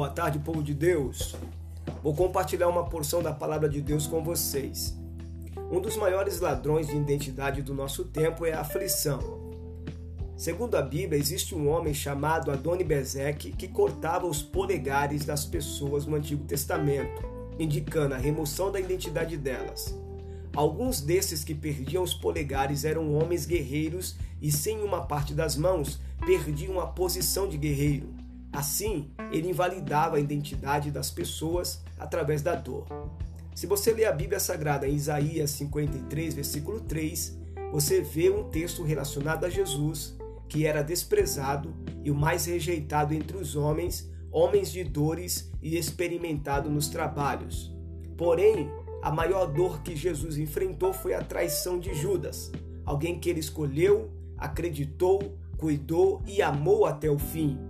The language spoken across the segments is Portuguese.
Boa tarde, povo de Deus. Vou compartilhar uma porção da palavra de Deus com vocês. Um dos maiores ladrões de identidade do nosso tempo é a aflição. Segundo a Bíblia, existe um homem chamado Adoni Bezek que cortava os polegares das pessoas no Antigo Testamento, indicando a remoção da identidade delas. Alguns desses que perdiam os polegares eram homens guerreiros e, sem uma parte das mãos, perdiam a posição de guerreiro. Assim, ele invalidava a identidade das pessoas através da dor. Se você ler a Bíblia Sagrada em Isaías 53, versículo 3, você vê um texto relacionado a Jesus, que era desprezado e o mais rejeitado entre os homens, homens de dores e experimentado nos trabalhos. Porém, a maior dor que Jesus enfrentou foi a traição de Judas, alguém que ele escolheu, acreditou, cuidou e amou até o fim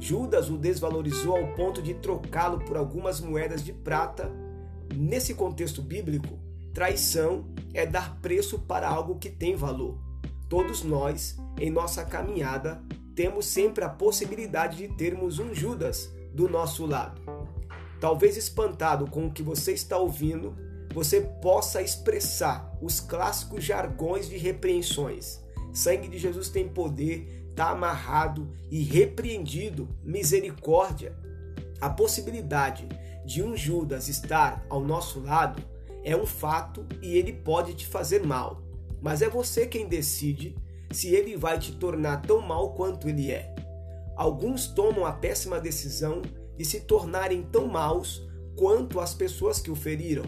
Judas o desvalorizou ao ponto de trocá-lo por algumas moedas de prata. Nesse contexto bíblico, traição é dar preço para algo que tem valor. Todos nós, em nossa caminhada, temos sempre a possibilidade de termos um Judas do nosso lado. Talvez espantado com o que você está ouvindo, você possa expressar os clássicos jargões de repreensões. Sangue de Jesus tem poder está amarrado e repreendido misericórdia. A possibilidade de um Judas estar ao nosso lado é um fato e ele pode te fazer mal, mas é você quem decide se ele vai te tornar tão mal quanto ele é. Alguns tomam a péssima decisão de se tornarem tão maus quanto as pessoas que o feriram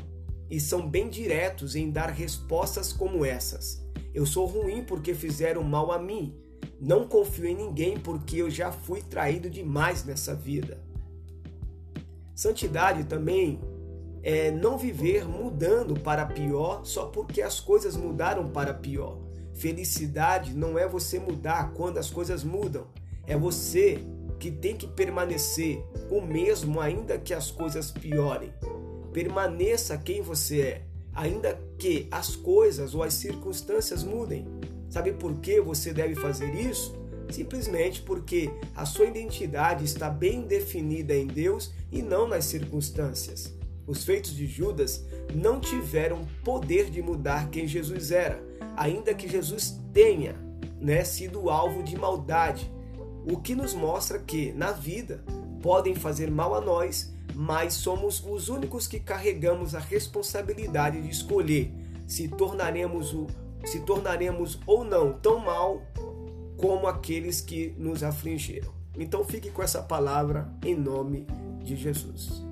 e são bem diretos em dar respostas como essas. Eu sou ruim porque fizeram mal a mim não confio em ninguém porque eu já fui traído demais nessa vida. Santidade também é não viver mudando para pior só porque as coisas mudaram para pior. Felicidade não é você mudar quando as coisas mudam, é você que tem que permanecer o mesmo ainda que as coisas piorem. Permaneça quem você é, ainda que as coisas ou as circunstâncias mudem. Sabe por que você deve fazer isso? Simplesmente porque a sua identidade está bem definida em Deus e não nas circunstâncias. Os feitos de Judas não tiveram poder de mudar quem Jesus era, ainda que Jesus tenha né, sido alvo de maldade, o que nos mostra que, na vida, podem fazer mal a nós, mas somos os únicos que carregamos a responsabilidade de escolher se tornaremos o se tornaremos ou não tão mal como aqueles que nos afligiram. Então fique com essa palavra em nome de Jesus.